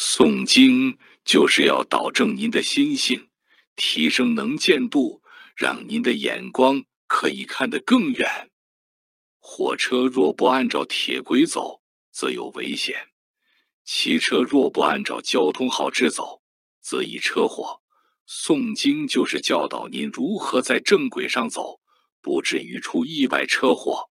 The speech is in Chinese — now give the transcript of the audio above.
诵经就是要导正您的心性，提升能见度，让您的眼光可以看得更远。火车若不按照铁轨走，则有危险；汽车若不按照交通号志走，则易车祸。诵经就是教导您如何在正轨上走，不至于出意外车祸。